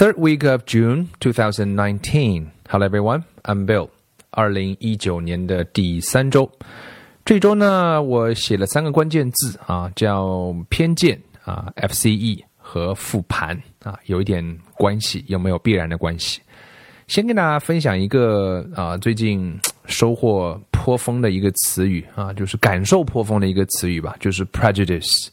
Third week of June 2019. Hello everyone, I'm Bill. 二零一九年的第三周，这周呢，我写了三个关键字啊，叫偏见啊，FCE 和复盘啊，有一点关系，有没有必然的关系？先跟大家分享一个啊，最近收获颇丰的一个词语啊，就是感受颇丰的一个词语吧，就是 prejudice。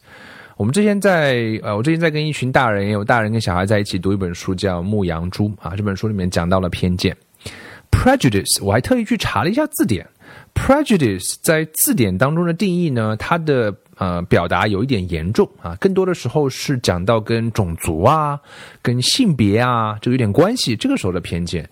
我们之前在呃，我之前在跟一群大人，也有大人跟小孩在一起读一本书，叫《牧羊猪》啊。这本书里面讲到了偏见，prejudice。我还特意去查了一下字典，prejudice 在字典当中的定义呢，它的呃表达有一点严重啊，更多的时候是讲到跟种族啊、跟性别啊，这有点关系。这个时候的偏见。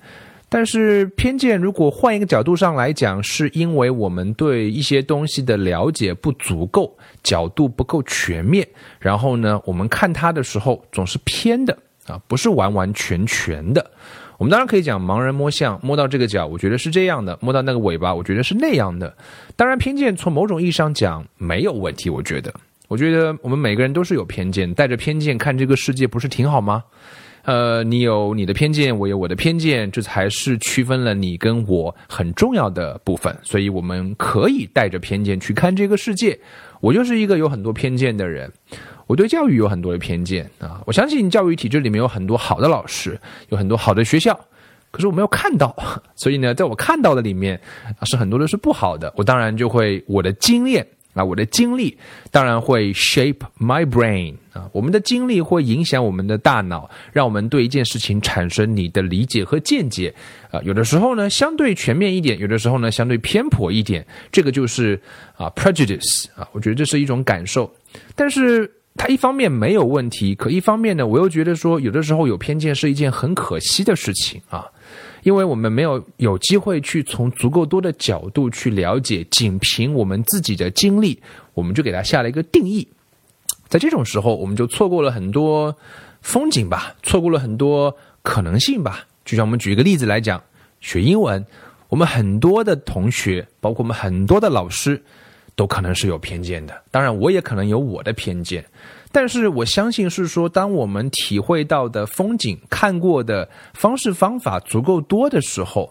但是偏见，如果换一个角度上来讲，是因为我们对一些东西的了解不足够，角度不够全面，然后呢，我们看它的时候总是偏的啊，不是完完全全的。我们当然可以讲盲人摸象，摸到这个角，我觉得是这样的；摸到那个尾巴，我觉得是那样的。当然，偏见从某种意义上讲没有问题，我觉得，我觉得我们每个人都是有偏见，带着偏见看这个世界，不是挺好吗？呃，你有你的偏见，我有我的偏见，这才是区分了你跟我很重要的部分。所以，我们可以带着偏见去看这个世界。我就是一个有很多偏见的人，我对教育有很多的偏见啊。我相信教育体制里面有很多好的老师，有很多好的学校，可是我没有看到。所以呢，在我看到的里面，是很多的是不好的。我当然就会我的经验。啊，我的经历当然会 shape my brain 啊，我们的经历会影响我们的大脑，让我们对一件事情产生你的理解和见解。啊，有的时候呢相对全面一点，有的时候呢相对偏颇一点，这个就是啊 prejudice 啊，我觉得这是一种感受。但是它一方面没有问题，可一方面呢，我又觉得说有的时候有偏见是一件很可惜的事情啊。因为我们没有有机会去从足够多的角度去了解，仅凭我们自己的经历，我们就给它下了一个定义。在这种时候，我们就错过了很多风景吧，错过了很多可能性吧。就像我们举一个例子来讲，学英文，我们很多的同学，包括我们很多的老师，都可能是有偏见的。当然，我也可能有我的偏见。但是我相信是说，当我们体会到的风景、看过的方式方法足够多的时候，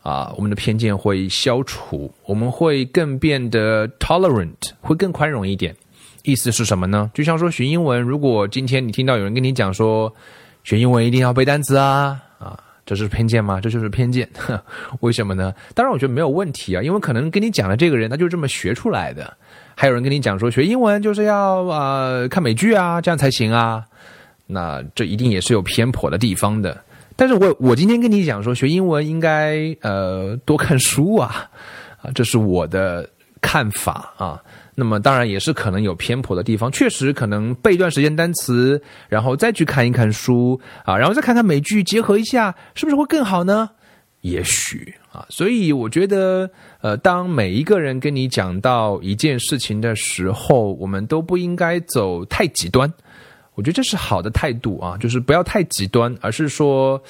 啊，我们的偏见会消除，我们会更变得 tolerant，会更宽容一点。意思是什么呢？就像说学英文，如果今天你听到有人跟你讲说，学英文一定要背单词啊，啊，这是偏见吗？这就是偏见。为什么呢？当然，我觉得没有问题啊，因为可能跟你讲的这个人，他就这么学出来的。还有人跟你讲说学英文就是要啊看美剧啊这样才行啊，那这一定也是有偏颇的地方的。但是我我今天跟你讲说学英文应该呃多看书啊啊这是我的看法啊。那么当然也是可能有偏颇的地方，确实可能背一段时间单词，然后再去看一看书啊，然后再看看美剧，结合一下，是不是会更好呢？也许啊，所以我觉得，呃，当每一个人跟你讲到一件事情的时候，我们都不应该走太极端。我觉得这是好的态度啊，就是不要太极端，而是说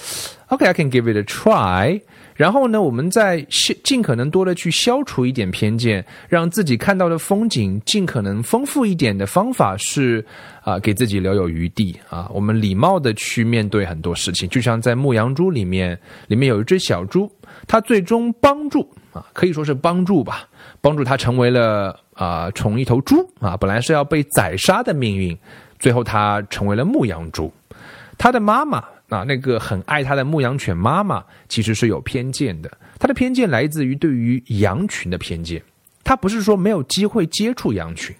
，OK，I can give it a try。然后呢，我们在尽可能多的去消除一点偏见，让自己看到的风景尽可能丰富一点的方法是啊，给自己留有余地啊。我们礼貌的去面对很多事情，就像在《牧羊猪》里面，里面有一只小猪，它最终帮助啊，可以说是帮助吧，帮助它成为了啊，从一头猪啊，本来是要被宰杀的命运，最后他成为了牧羊猪，他的妈妈。啊，那个很爱他的牧羊犬妈妈其实是有偏见的。他的偏见来自于对于羊群的偏见。他不是说没有机会接触羊群，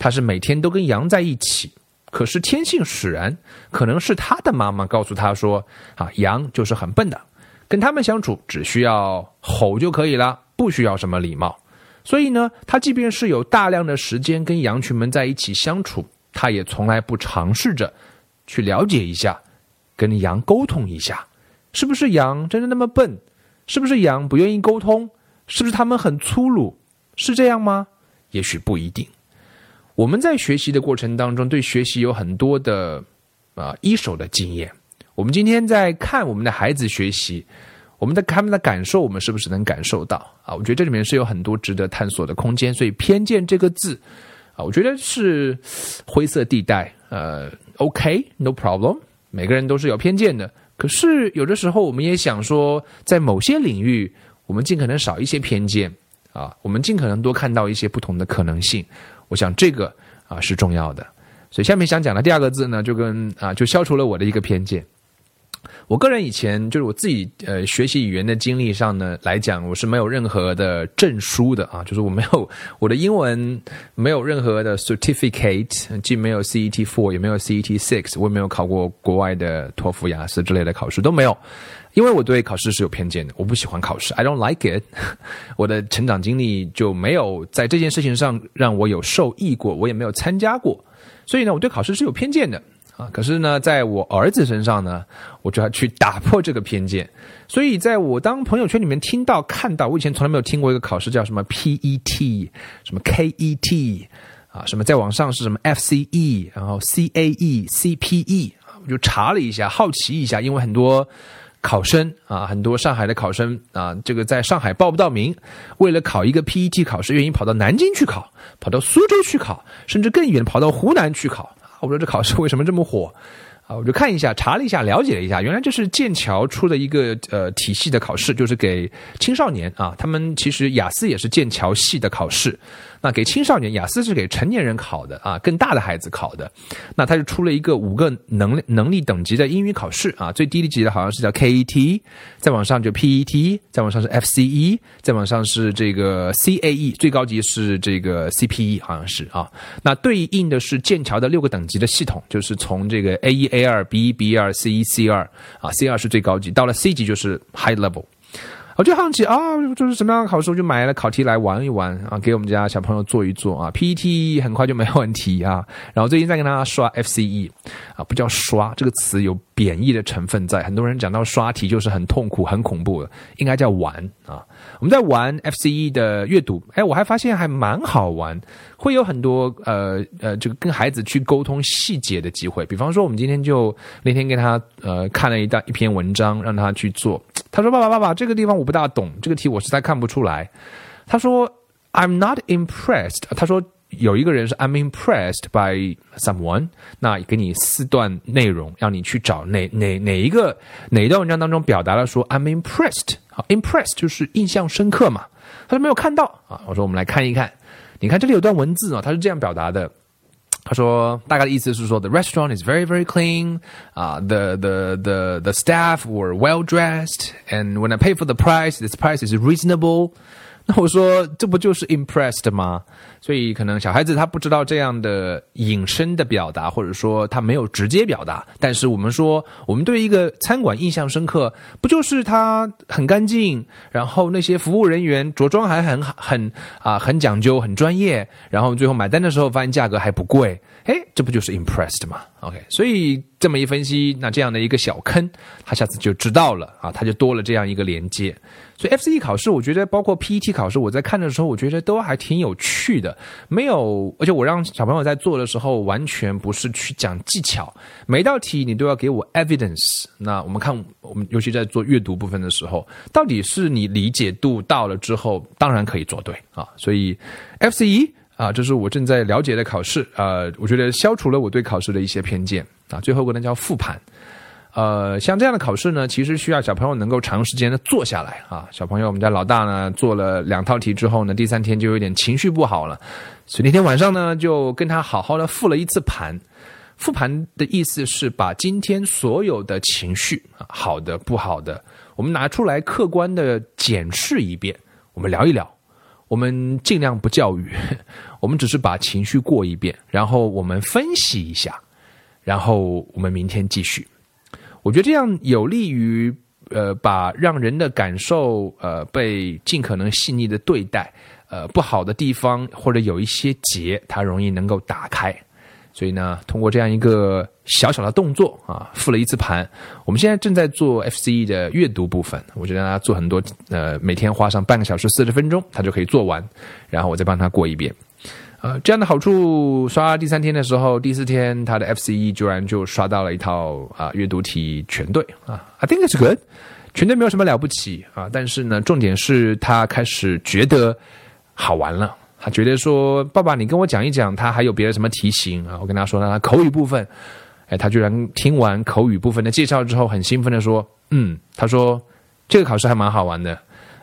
他是每天都跟羊在一起。可是天性使然，可能是他的妈妈告诉他说：“啊，羊就是很笨的，跟他们相处只需要吼就可以了，不需要什么礼貌。”所以呢，他即便是有大量的时间跟羊群们在一起相处，他也从来不尝试着去了解一下。跟羊沟通一下，是不是羊真的那么笨？是不是羊不愿意沟通？是不是他们很粗鲁？是这样吗？也许不一定。我们在学习的过程当中，对学习有很多的啊一手的经验。我们今天在看我们的孩子学习，我们的他们的感受，我们是不是能感受到啊？我觉得这里面是有很多值得探索的空间。所以偏见这个字啊，我觉得是灰色地带。呃，OK，no problem。每个人都是有偏见的。可是有的时候，我们也想说，在某些领域，我们尽可能少一些偏见啊，我们尽可能多看到一些不同的可能性。我想这个啊是重要的。所以下面想讲的第二个字呢，就跟啊就消除了我的一个偏见。我个人以前就是我自己呃学习语言的经历上呢来讲，我是没有任何的证书的啊，就是我没有我的英文没有任何的 certificate，既没有 CET four 也没有 CET six，我也没有考过国外的托福、雅思之类的考试都没有，因为我对考试是有偏见的，我不喜欢考试，I don't like it。我的成长经历就没有在这件事情上让我有受益过，我也没有参加过，所以呢，我对考试是有偏见的。可是呢，在我儿子身上呢，我就要去打破这个偏见。所以，在我当朋友圈里面听到、看到，我以前从来没有听过一个考试叫什么 PET、什么 KET 啊，什么在网上是什么 FCE，然后 CAE、CPE 我就查了一下，好奇一下，因为很多考生啊，很多上海的考生啊，这个在上海报不到名，为了考一个 PET 考试，愿意跑到南京去考，跑到苏州去考，甚至更远跑到湖南去考。我说这考试为什么这么火？啊，我就看一下，查了一下，了解了一下，原来这是剑桥出的一个呃体系的考试，就是给青少年啊，他们其实雅思也是剑桥系的考试。那给青少年，雅思是给成年人考的啊，更大的孩子考的。那他就出了一个五个能能力等级的英语考试啊，最低的级的好像是叫 KET，再往上就 PET，再往上是 FCE，再往上是这个 CAE，最高级是这个 CPE，好像是啊。那对应的是剑桥的六个等级的系统，就是从这个 A 一、A 二、B 一、B 二、C 一、C 二啊，C 二是最高级，到了 C 级就是 High Level。我就好奇啊，就是什么样的考试？我就买了考题来玩一玩啊，给我们家小朋友做一做啊。PET 很快就没问题啊。然后最近在跟他刷 FCE 啊，不叫刷这个词有贬义的成分在。很多人讲到刷题就是很痛苦、很恐怖的，应该叫玩啊。我们在玩 FCE 的阅读，哎，我还发现还蛮好玩，会有很多呃呃，这个跟孩子去沟通细节的机会。比方说，我们今天就那天跟他呃看了一大一篇文章，让他去做。他说：“爸爸，爸爸，这个地方我不大懂，这个题我实在看不出来。”他说：“I'm not impressed。”他说：“有一个人是 I'm impressed by someone。”那给你四段内容，让你去找哪哪哪一个哪一段文章当中表达了说 I'm impressed。好，impressed 就是印象深刻嘛。他说没有看到啊。我说我们来看一看，你看这里有段文字啊，他是这样表达的。他说，大概的意思是说，the restaurant is very very clean，啊、uh,，the the the the staff were well dressed，and when I pay for the price，this price is reasonable。 那我说，这不就是 impressed 吗？所以可能小孩子他不知道这样的隐申的表达，或者说他没有直接表达。但是我们说，我们对一个餐馆印象深刻，不就是它很干净，然后那些服务人员着装还很很啊很讲究、很专业，然后最后买单的时候发现价格还不贵。哎，这不就是 impressed 吗？OK，所以这么一分析，那这样的一个小坑，他下次就知道了啊，他就多了这样一个连接。所以 FCE 考试，我觉得包括 PET 考试，我在看的时候，我觉得都还挺有趣的。没有，而且我让小朋友在做的时候，完全不是去讲技巧，每道题你都要给我 evidence。那我们看，我们尤其在做阅读部分的时候，到底是你理解度到了之后，当然可以做对啊。所以 FCE。啊，这是我正在了解的考试啊，我觉得消除了我对考试的一些偏见啊。最后一个呢叫复盘，呃，像这样的考试呢，其实需要小朋友能够长时间的坐下来啊。小朋友，我们家老大呢做了两套题之后呢，第三天就有点情绪不好了，所以那天晚上呢就跟他好好的复了一次盘。复盘的意思是把今天所有的情绪，好的不好的，我们拿出来客观的检视一遍，我们聊一聊。我们尽量不教育，我们只是把情绪过一遍，然后我们分析一下，然后我们明天继续。我觉得这样有利于呃，把让人的感受呃被尽可能细腻的对待，呃不好的地方或者有一些结，它容易能够打开。所以呢，通过这样一个小小的动作啊，复了一次盘。我们现在正在做 FCE 的阅读部分，我就让他做很多，呃，每天花上半个小时四十分钟，他就可以做完，然后我再帮他过一遍。呃，这样的好处，刷第三天的时候，第四天他的 FCE 居然就刷到了一套啊阅读题全对啊，I think it's good，全对没有什么了不起啊，但是呢，重点是他开始觉得好玩了。他觉得说：“爸爸，你跟我讲一讲，他还有别的什么题型啊？”我跟他说：“他口语部分，哎，他居然听完口语部分的介绍之后，很兴奋的说：“嗯，他说这个考试还蛮好玩的，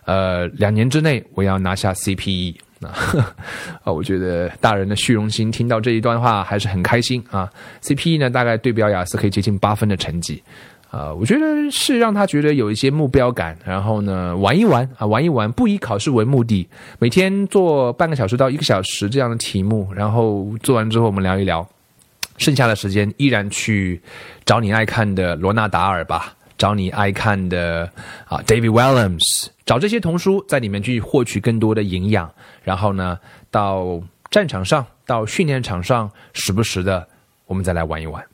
呃，两年之内我要拿下 CPE。”啊，啊，我觉得大人的虚荣心听到这一段话还是很开心啊。CPE 呢，大概对标雅思可以接近八分的成绩。啊，我觉得是让他觉得有一些目标感，然后呢，玩一玩啊，玩一玩，不以考试为目的，每天做半个小时到一个小时这样的题目，然后做完之后我们聊一聊，剩下的时间依然去找你爱看的罗纳达尔吧，找你爱看的啊，David Williams，找这些童书在里面去获取更多的营养，然后呢，到战场上，到训练场上，时不时的我们再来玩一玩。